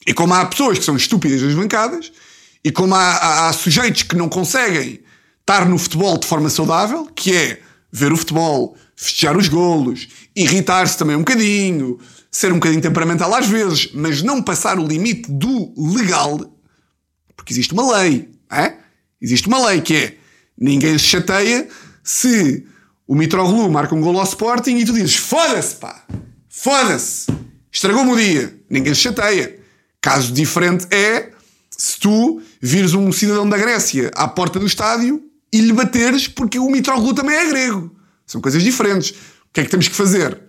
E como há pessoas que são estúpidas nas bancadas, e como há, há, há sujeitos que não conseguem estar no futebol de forma saudável, que é ver o futebol, festejar os golos, irritar-se também um bocadinho, ser um bocadinho temperamental às vezes, mas não passar o limite do legal, porque existe uma lei, é? Existe uma lei que é ninguém se chateia se o Mitroglou marca um golo ao Sporting e tu dizes foda-se pá, foda-se, estragou-me o dia, ninguém se chateia. Caso diferente é se tu vires um cidadão da Grécia à porta do estádio e lhe bateres porque o Mitroglou também é grego. São coisas diferentes. O que é que temos que fazer?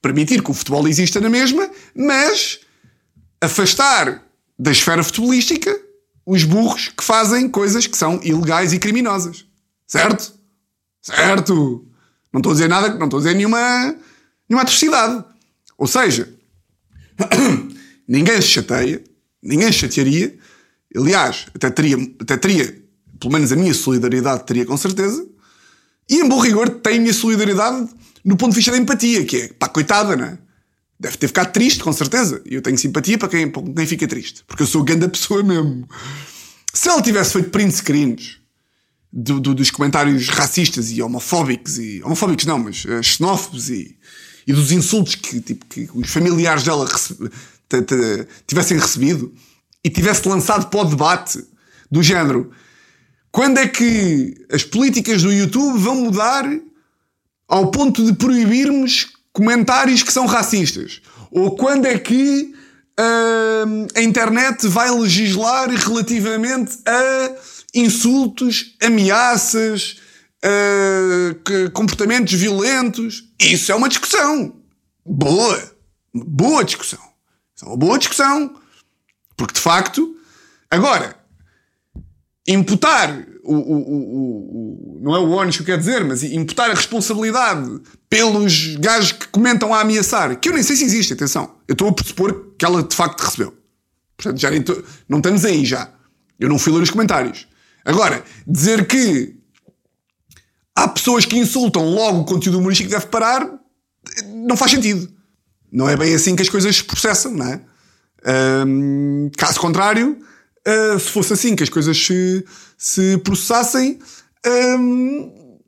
Permitir que o futebol exista na mesma, mas afastar da esfera futebolística os burros que fazem coisas que são ilegais e criminosas. Certo? Certo! Não estou a dizer nada, não estou a dizer nenhuma, nenhuma atrocidade. Ou seja, ninguém se chateia, ninguém se chatearia. Aliás, até teria, até teria pelo menos a minha solidariedade teria com certeza. E em bom rigor tem a minha solidariedade no ponto de vista da empatia, que é, pá, coitada, né? Deve ter ficado triste, com certeza. E eu tenho simpatia para quem, para quem fica triste. Porque eu sou grande pessoa mesmo. Se ela tivesse feito print screens do, do, dos comentários racistas e homofóbicos, e homofóbicos não, mas uh, xenófobos e, e dos insultos que, tipo, que os familiares dela recebe, tivessem recebido e tivesse lançado para o debate do género quando é que as políticas do YouTube vão mudar ao ponto de proibirmos comentários que são racistas? Ou quando é que uh, a internet vai legislar relativamente a insultos, ameaças, uh, comportamentos violentos? Isso é uma discussão. Boa. Boa discussão. É uma boa discussão. Porque de facto, agora, imputar o, o, o, o, não é o ónus que eu quero dizer, mas imputar a responsabilidade pelos gajos que comentam a ameaçar, que eu nem sei se existe, atenção. Eu estou a pressupor que ela de facto recebeu. Portanto, já tô, não estamos aí já. Eu não fui ler os comentários. Agora, dizer que há pessoas que insultam logo o conteúdo humorístico deve parar, não faz sentido. Não é bem assim que as coisas se processam, não é? Um, caso contrário, uh, se fosse assim que as coisas se, se processassem, um,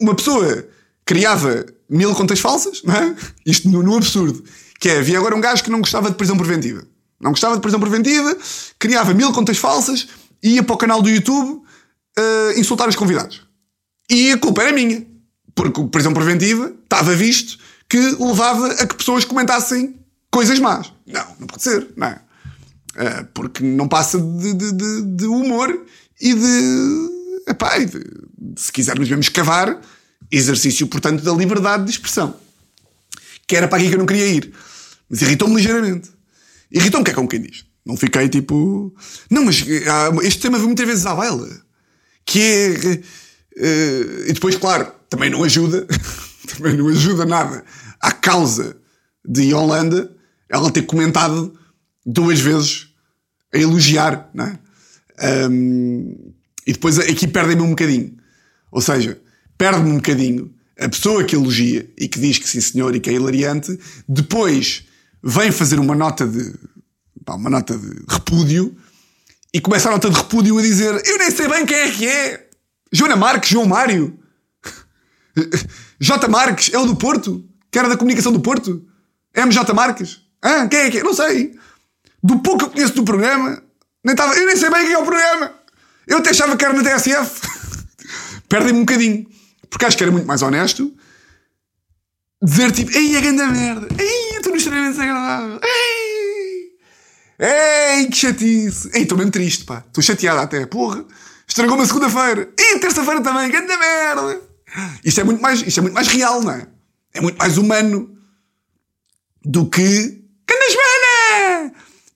uma pessoa criava mil contas falsas, não é? Isto no, no, absurdo. Que é, havia agora um gajo que não gostava de prisão preventiva. Não gostava de prisão preventiva, criava mil contas falsas ia para o canal do YouTube uh, insultar os convidados. E a culpa era minha. Porque prisão preventiva estava visto que levava a que pessoas comentassem coisas más. Não, não pode ser, não é? Uh, porque não passa de, de, de, de humor e de, epá, e de, se quisermos mesmo escavar, exercício, portanto, da liberdade de expressão. Que era para aqui que eu não queria ir. Mas irritou-me ligeiramente. Irritou-me, que é como quem diz. Não fiquei tipo. Não, mas ah, este tema vai muitas vezes à baila. Que é. Uh, e depois, claro, também não ajuda. também não ajuda nada à causa de Holanda ela ter comentado duas vezes a elogiar, não é? Um, e depois aqui perdem-me um bocadinho. Ou seja, perde-me um bocadinho a pessoa que elogia e que diz que sim senhor e que é hilariante, depois vem fazer uma nota de pá, uma nota de repúdio e começa a nota de repúdio a dizer eu nem sei bem quem é que é. Joana Marques, João Mário. J. Marques, é o do Porto? Que era da comunicação do Porto? MJ Marques? Ah, quem é que é? Não sei. Do pouco que eu conheço do programa, nem tava, eu nem sei bem quem é o programa. Eu até achava que era na TSF. Perdem-me um bocadinho. Porque acho que era muito mais honesto dizer tipo, ei, a grande merda. Ei, estou no extremamente desagradável. Ei, ei, que chatice. Ei, estou mesmo triste, pá. Estou chateado até. Porra, estragou-me a segunda-feira. E terça-feira também, grande merda. Isto é muito mais, isto é muito mais real, não é? É muito mais humano do que Canasmana!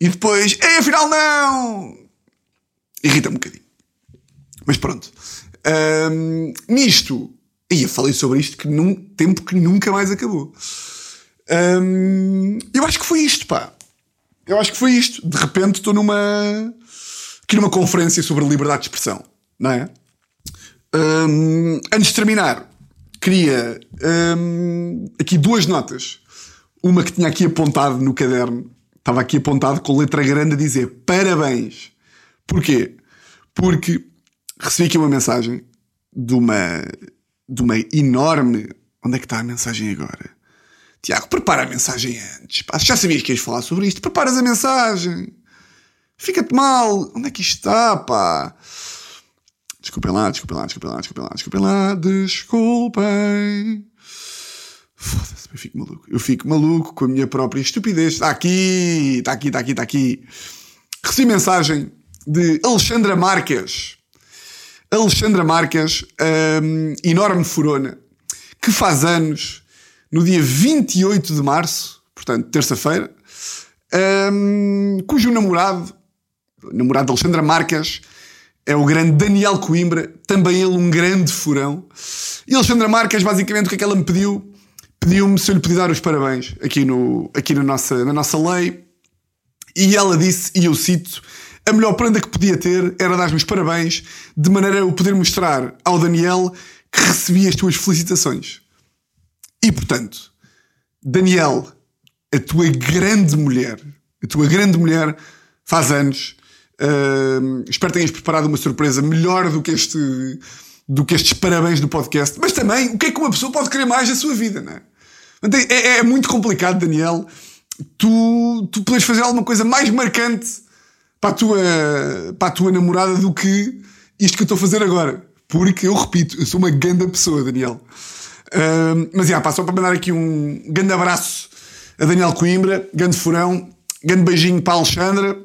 E depois, ei, afinal não! Irrita-me um bocadinho. Mas pronto. Um, nisto, e eu falei sobre isto que num tempo que nunca mais acabou. Um, eu acho que foi isto, pá. Eu acho que foi isto. De repente estou numa. aqui numa conferência sobre liberdade de expressão, não é? Um, antes de terminar, queria um, aqui duas notas. Uma que tinha aqui apontado no caderno, estava aqui apontado com letra grande a dizer parabéns. Porquê? Porque recebi aqui uma mensagem de uma, de uma enorme. Onde é que está a mensagem agora? Tiago, prepara a mensagem antes. Pá, já sabias que ias falar sobre isto? Preparas a mensagem. Fica-te mal. Onde é que isto está, pá? Desculpem lá, desculpem lá, desculpem lá, desculpem lá, desculpem lá, desculpem. Foda-se, eu fico maluco. Eu fico maluco com a minha própria estupidez. Está aqui, está aqui, está aqui, está aqui. Recebi mensagem de Alexandra Marques. Alexandra Marques, um, enorme furona, que faz anos no dia 28 de março, portanto, terça-feira, um, cujo namorado, namorado de Alexandra Marques, é o grande Daniel Coimbra, também ele um grande furão. E Alexandra Marques, basicamente, o que é que ela me pediu? Pediu-me se eu lhe podia dar os parabéns aqui, no, aqui na, nossa, na nossa lei. E ela disse, e eu cito, a melhor prenda que podia ter era dar-me os parabéns, de maneira a eu poder mostrar ao Daniel que recebi as tuas felicitações. E portanto, Daniel, a tua grande mulher, a tua grande mulher faz anos, Uh, espero que tenhas preparado uma surpresa melhor do que este do que estes parabéns do podcast. Mas também, o que é que uma pessoa pode querer mais da sua vida, não é? É, é muito complicado, Daniel, tu, tu podes fazer alguma coisa mais marcante para a, tua, para a tua namorada do que isto que eu estou a fazer agora. Porque, eu repito, eu sou uma grande pessoa, Daniel. Uh, mas, já, pá, só para mandar aqui um grande abraço a Daniel Coimbra, grande furão, grande beijinho para a Alexandra.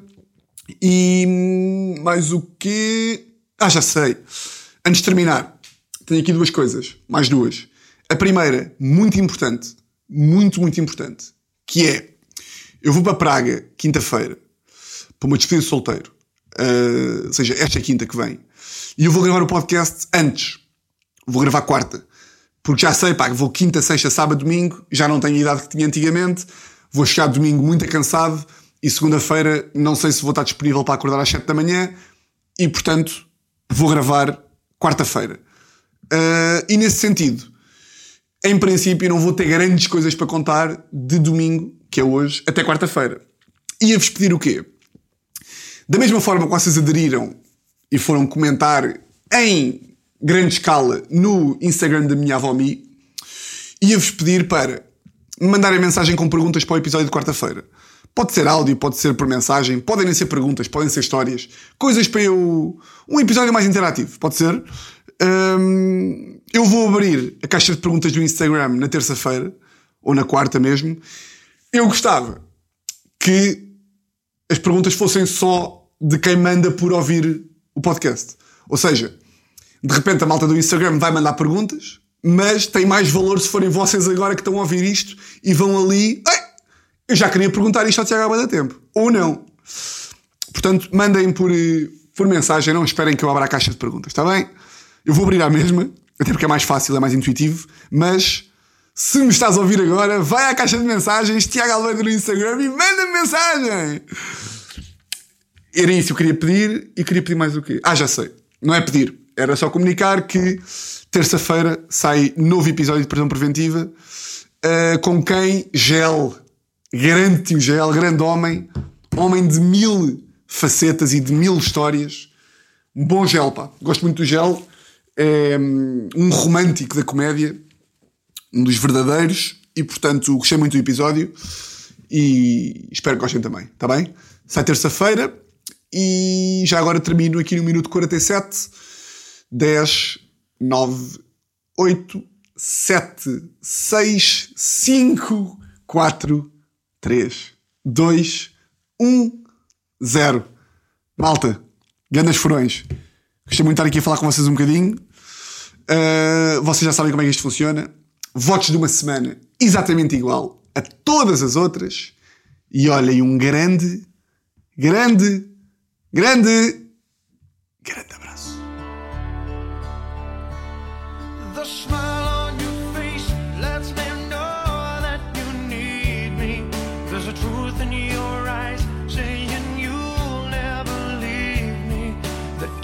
E mais o quê? Ah, já sei. Antes de terminar, tenho aqui duas coisas. Mais duas. A primeira, muito importante. Muito, muito importante. Que é, eu vou para Praga, quinta-feira, para uma despedida de solteiro. Uh, ou seja, esta é quinta que vem. E eu vou gravar o podcast antes. Vou gravar quarta. Porque já sei, pá, vou quinta, sexta, sábado, domingo. Já não tenho a idade que tinha antigamente. Vou chegar domingo muito cansado. E segunda-feira não sei se vou estar disponível para acordar às 7 da manhã. E portanto, vou gravar quarta-feira. Uh, e nesse sentido, em princípio, não vou ter grandes coisas para contar de domingo, que é hoje, até quarta-feira. Ia-vos pedir o quê? Da mesma forma que vocês aderiram e foram comentar em grande escala no Instagram da minha avó Mi, ia-vos pedir para me mandarem mensagem com perguntas para o episódio de quarta-feira. Pode ser áudio, pode ser por mensagem, podem ser perguntas, podem ser histórias, coisas para eu. Um episódio mais interativo, pode ser. Eu vou abrir a caixa de perguntas do Instagram na terça-feira, ou na quarta mesmo. Eu gostava que as perguntas fossem só de quem manda por ouvir o podcast. Ou seja, de repente a malta do Instagram vai mandar perguntas, mas tem mais valor se forem vocês agora que estão a ouvir isto e vão ali. Eu já queria perguntar isto ao Tiago há muito tempo. Ou não. Portanto, mandem por, por mensagem, não esperem que eu abra a caixa de perguntas, está bem? Eu vou abrir à mesma, até porque é mais fácil, é mais intuitivo, mas se me estás a ouvir agora, vai à caixa de mensagens, Tiago Almeida no Instagram e manda-me mensagem! Era isso que eu queria pedir e queria pedir mais o quê? Ah, já sei. Não é pedir. Era só comunicar que terça-feira sai novo episódio de prisão preventiva uh, com quem Gel, grande tio Gel, grande homem, homem de mil facetas e de mil histórias. Um bom Gel, pá. Gosto muito do Gel. É um romântico da comédia, um dos verdadeiros, e portanto gostei muito do episódio e espero que gostem também, está bem? Sai terça-feira e já agora termino aqui no minuto 47. 10, 9, 8, 7, 6, 5, 4, 3, 2, 1, 0. Malta, grandes furões. Gostei muito de estar aqui a falar com vocês um bocadinho. Uh, vocês já sabem como é que isto funciona. Votos de uma semana exatamente igual a todas as outras. E olhem, um grande, grande, grande, grande abraço.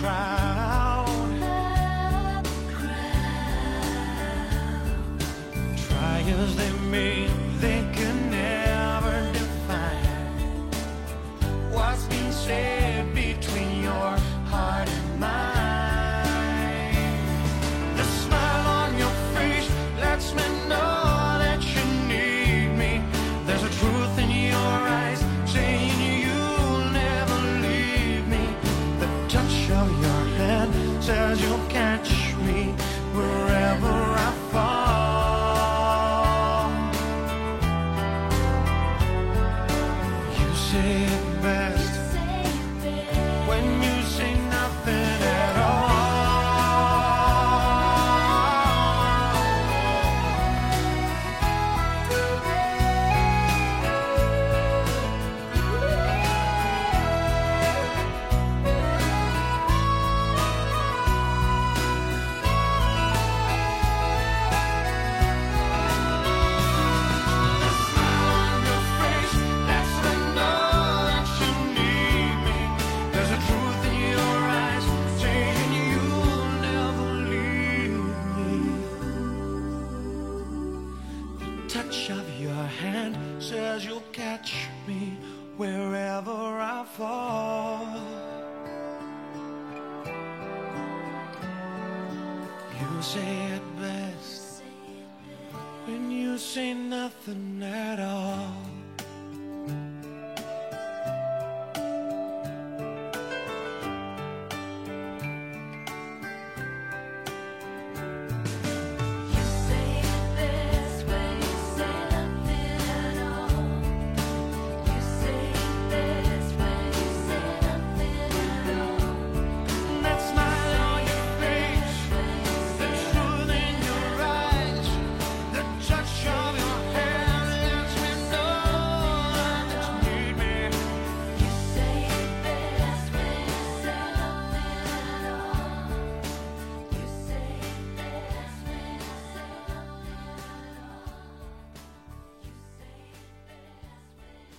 cry.